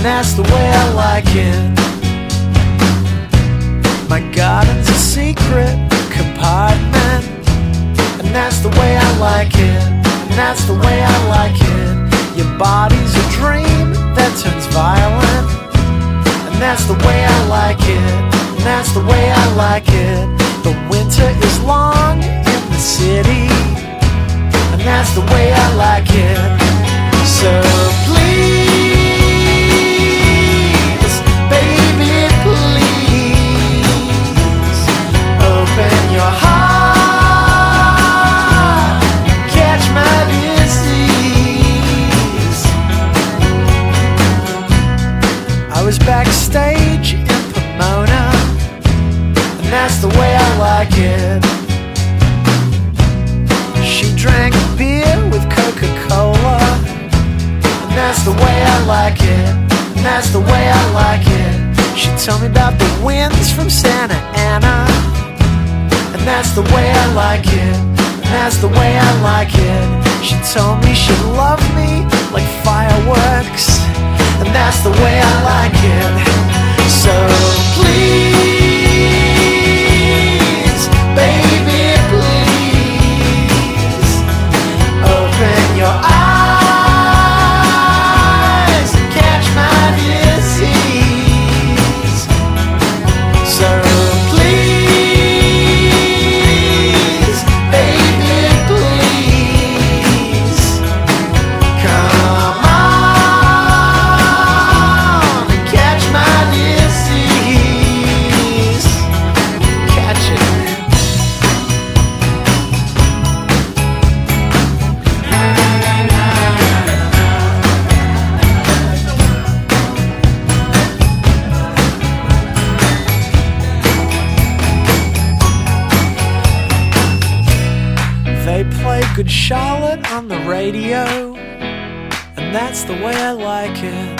and that's the way I like it. My garden's a secret compartment, and that's the way I like it, and that's the way I like it. Your body's a dream that turns violent, and that's the way I like it, and that's the way I like it. The winter is long in the city, and that's the way I like it. So please, that's the way I like it. That's the way I like it. She told me about the winds from Santa Ana. And that's the way I like it. And that's the way I like it. She told me she loved me like fireworks. And that's the way I like it. So please, Good Charlotte on the radio, and that's the way I like it.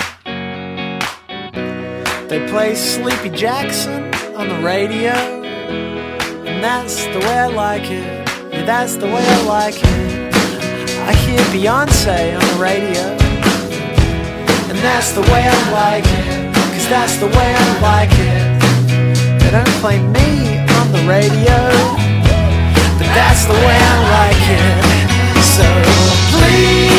They play Sleepy Jackson on the radio, and that's the way I like it. Yeah, that's the way I like it. I hear Beyonce on the radio, and that's the way I like it. Cause that's the way I like it. They don't play me on the radio. That's the way I like it. So please,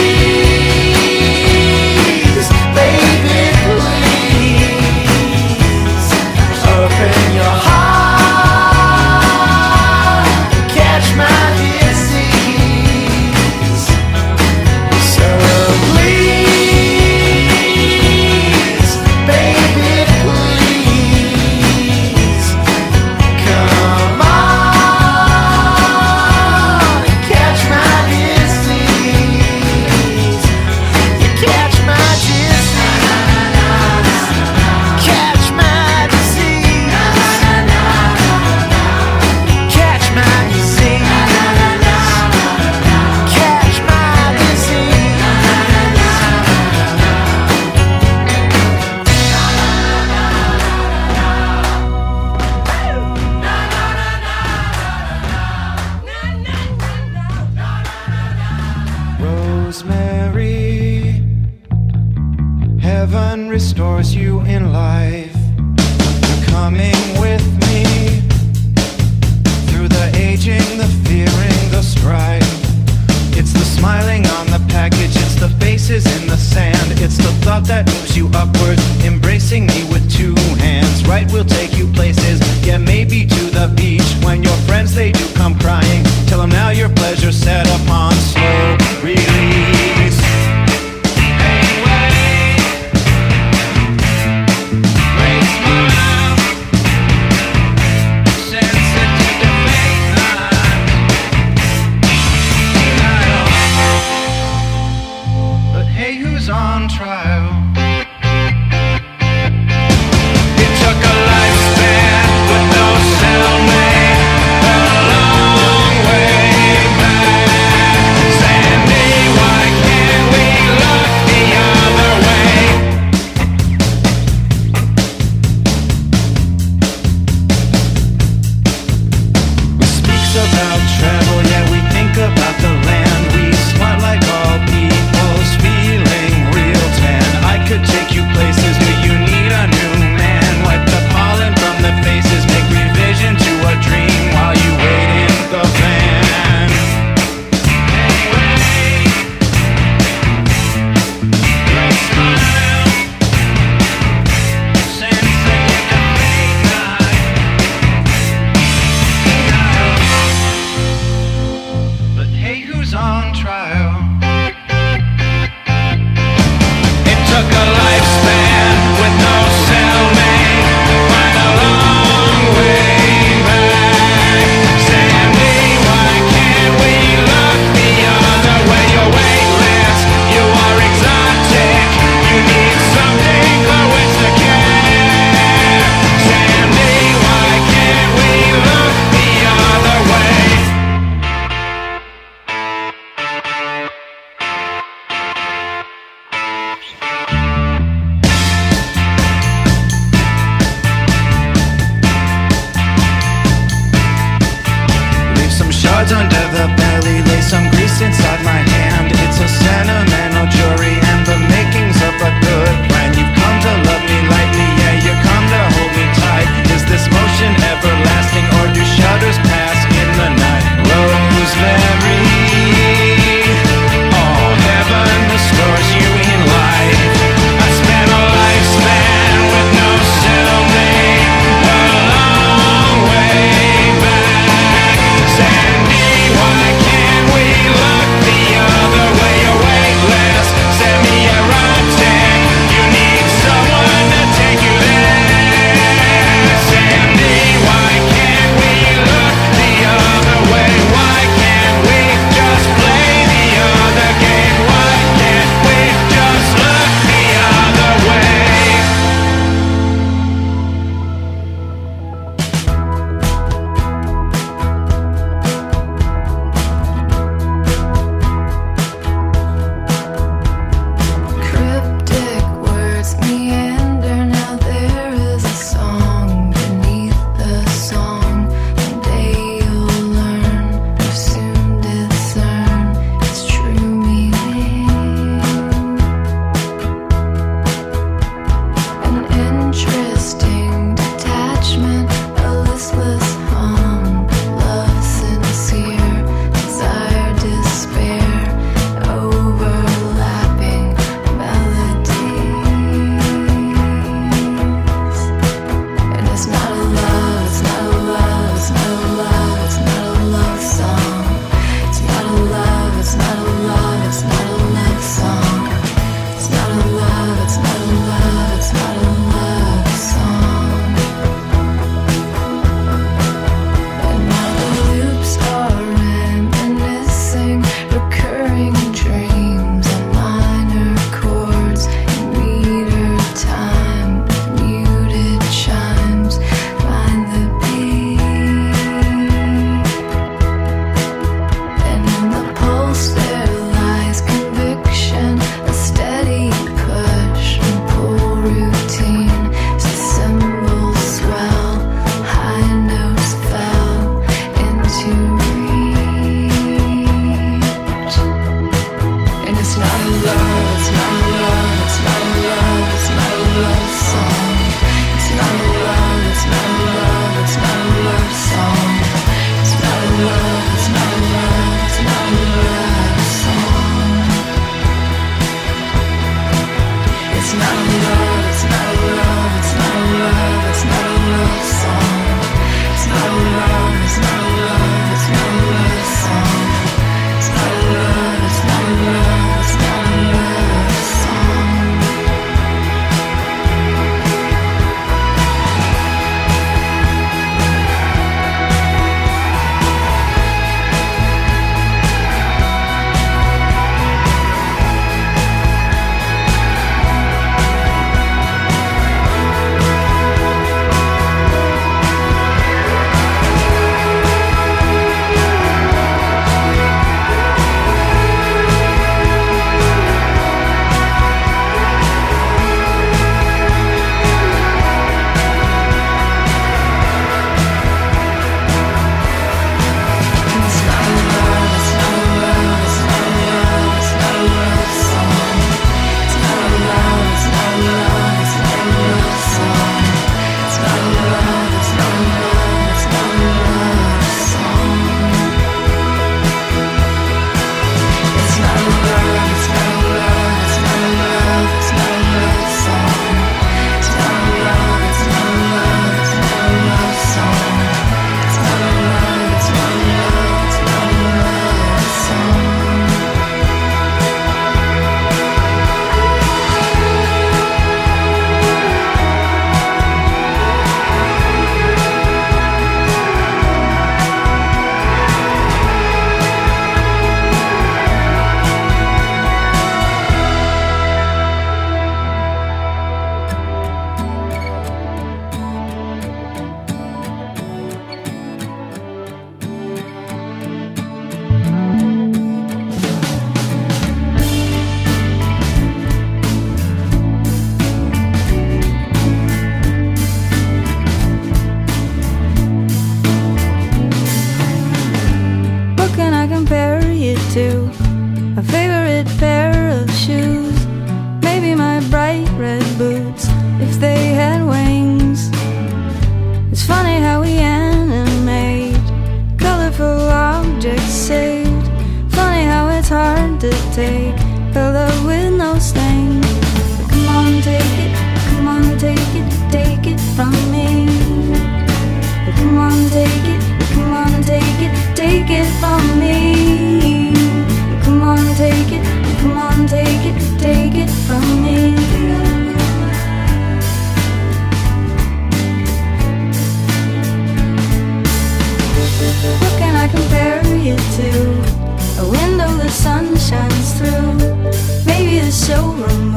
showroom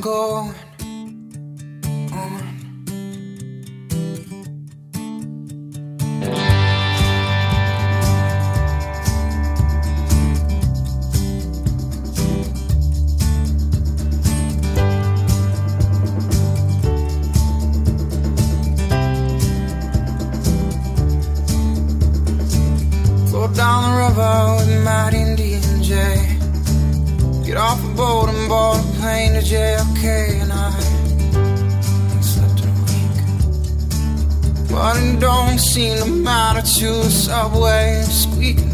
go. seem to matter to the subway squeaking.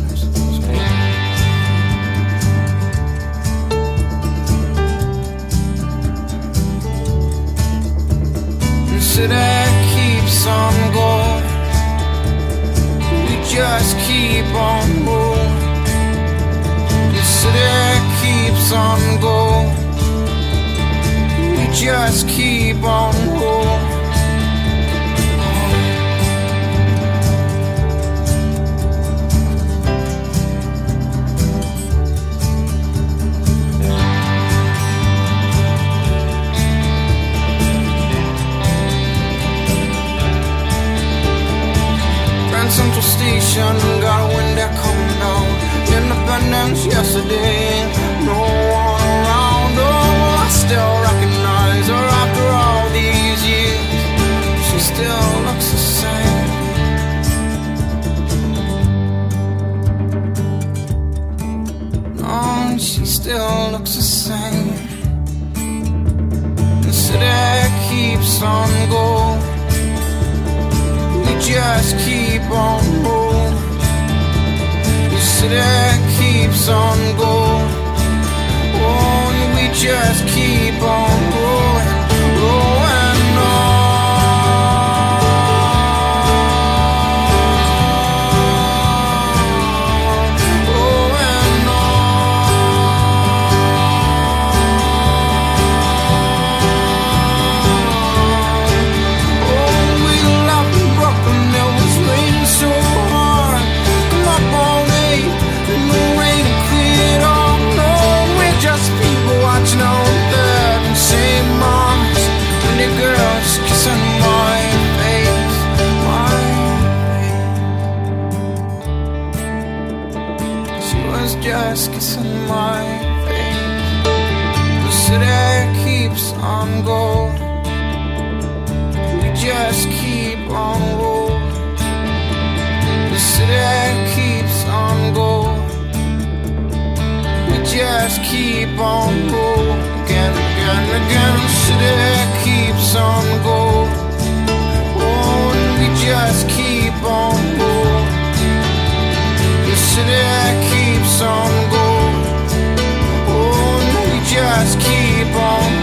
And today keeps on going. We just keep on moving. The city keeps on going. We just keep on going. Central Station, got a wind that coming down. Independence yesterday, no one around. Oh, I still recognize her after all these years. She still looks the same. Oh, she still looks the same. The city keeps on going just keep on moving. You city keeps on going. Won't we just keep on rolling? on gold. We just keep on gold. The city keeps on go. We just keep on gold. Again, again, again. The city keeps on go. Oh, we just keep on gold. The city keeps on go. Oh, we just keep on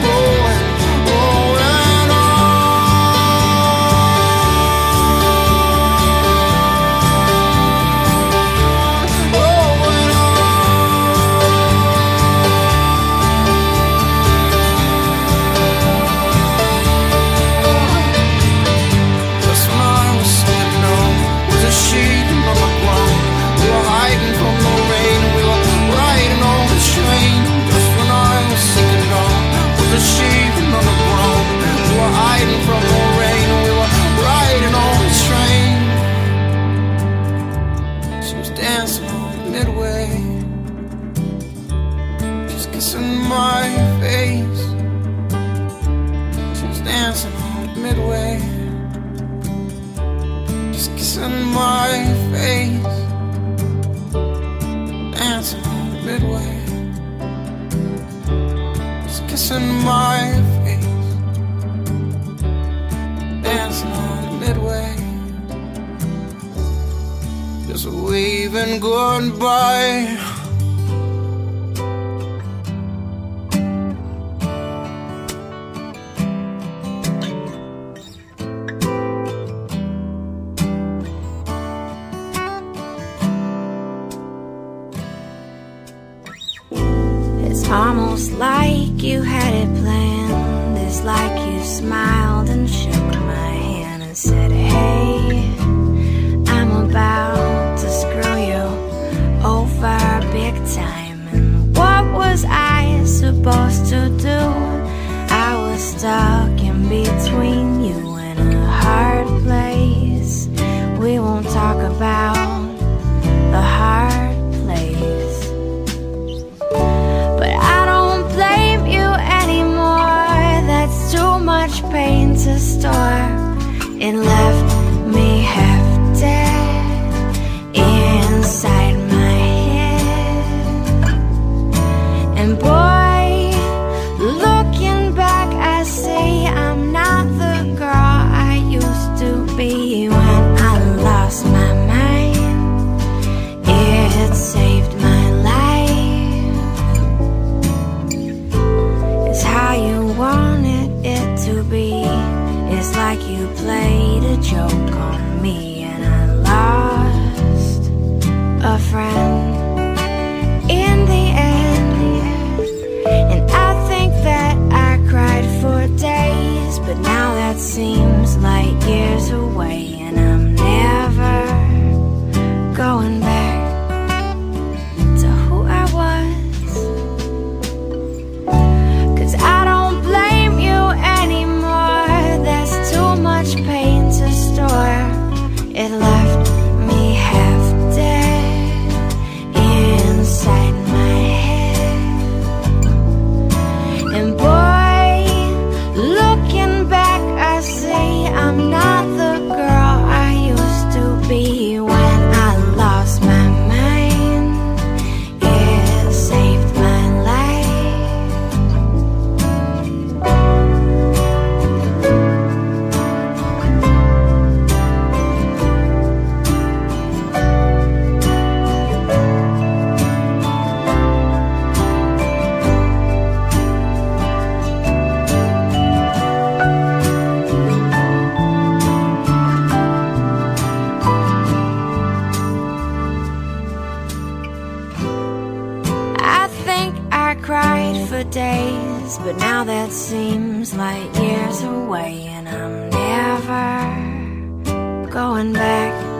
time. And what was I supposed to do? I was stuck in between you and a hard place. We won't talk about the hard place. But I don't blame you anymore. That's too much pain to store in love days, but now that seems like years away, and I'm never going back.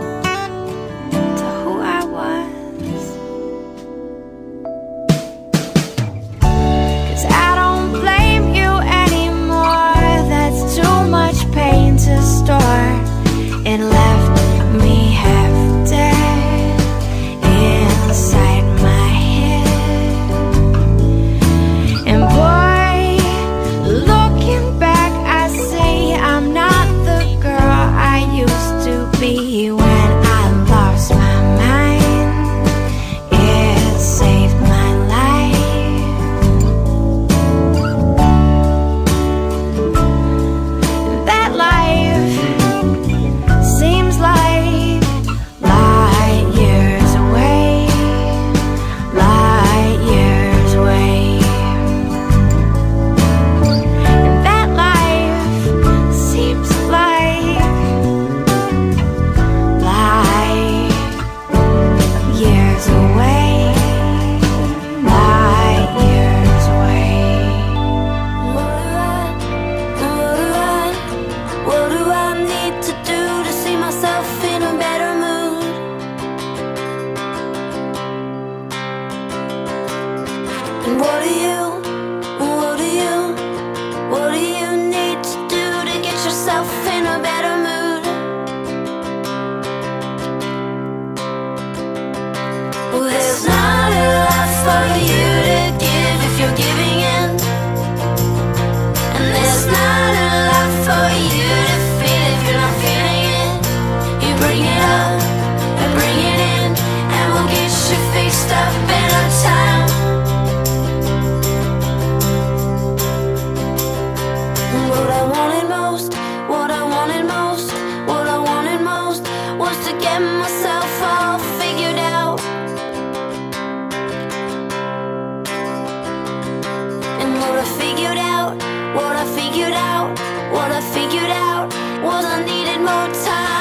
figured out what I figured out was I needed more time.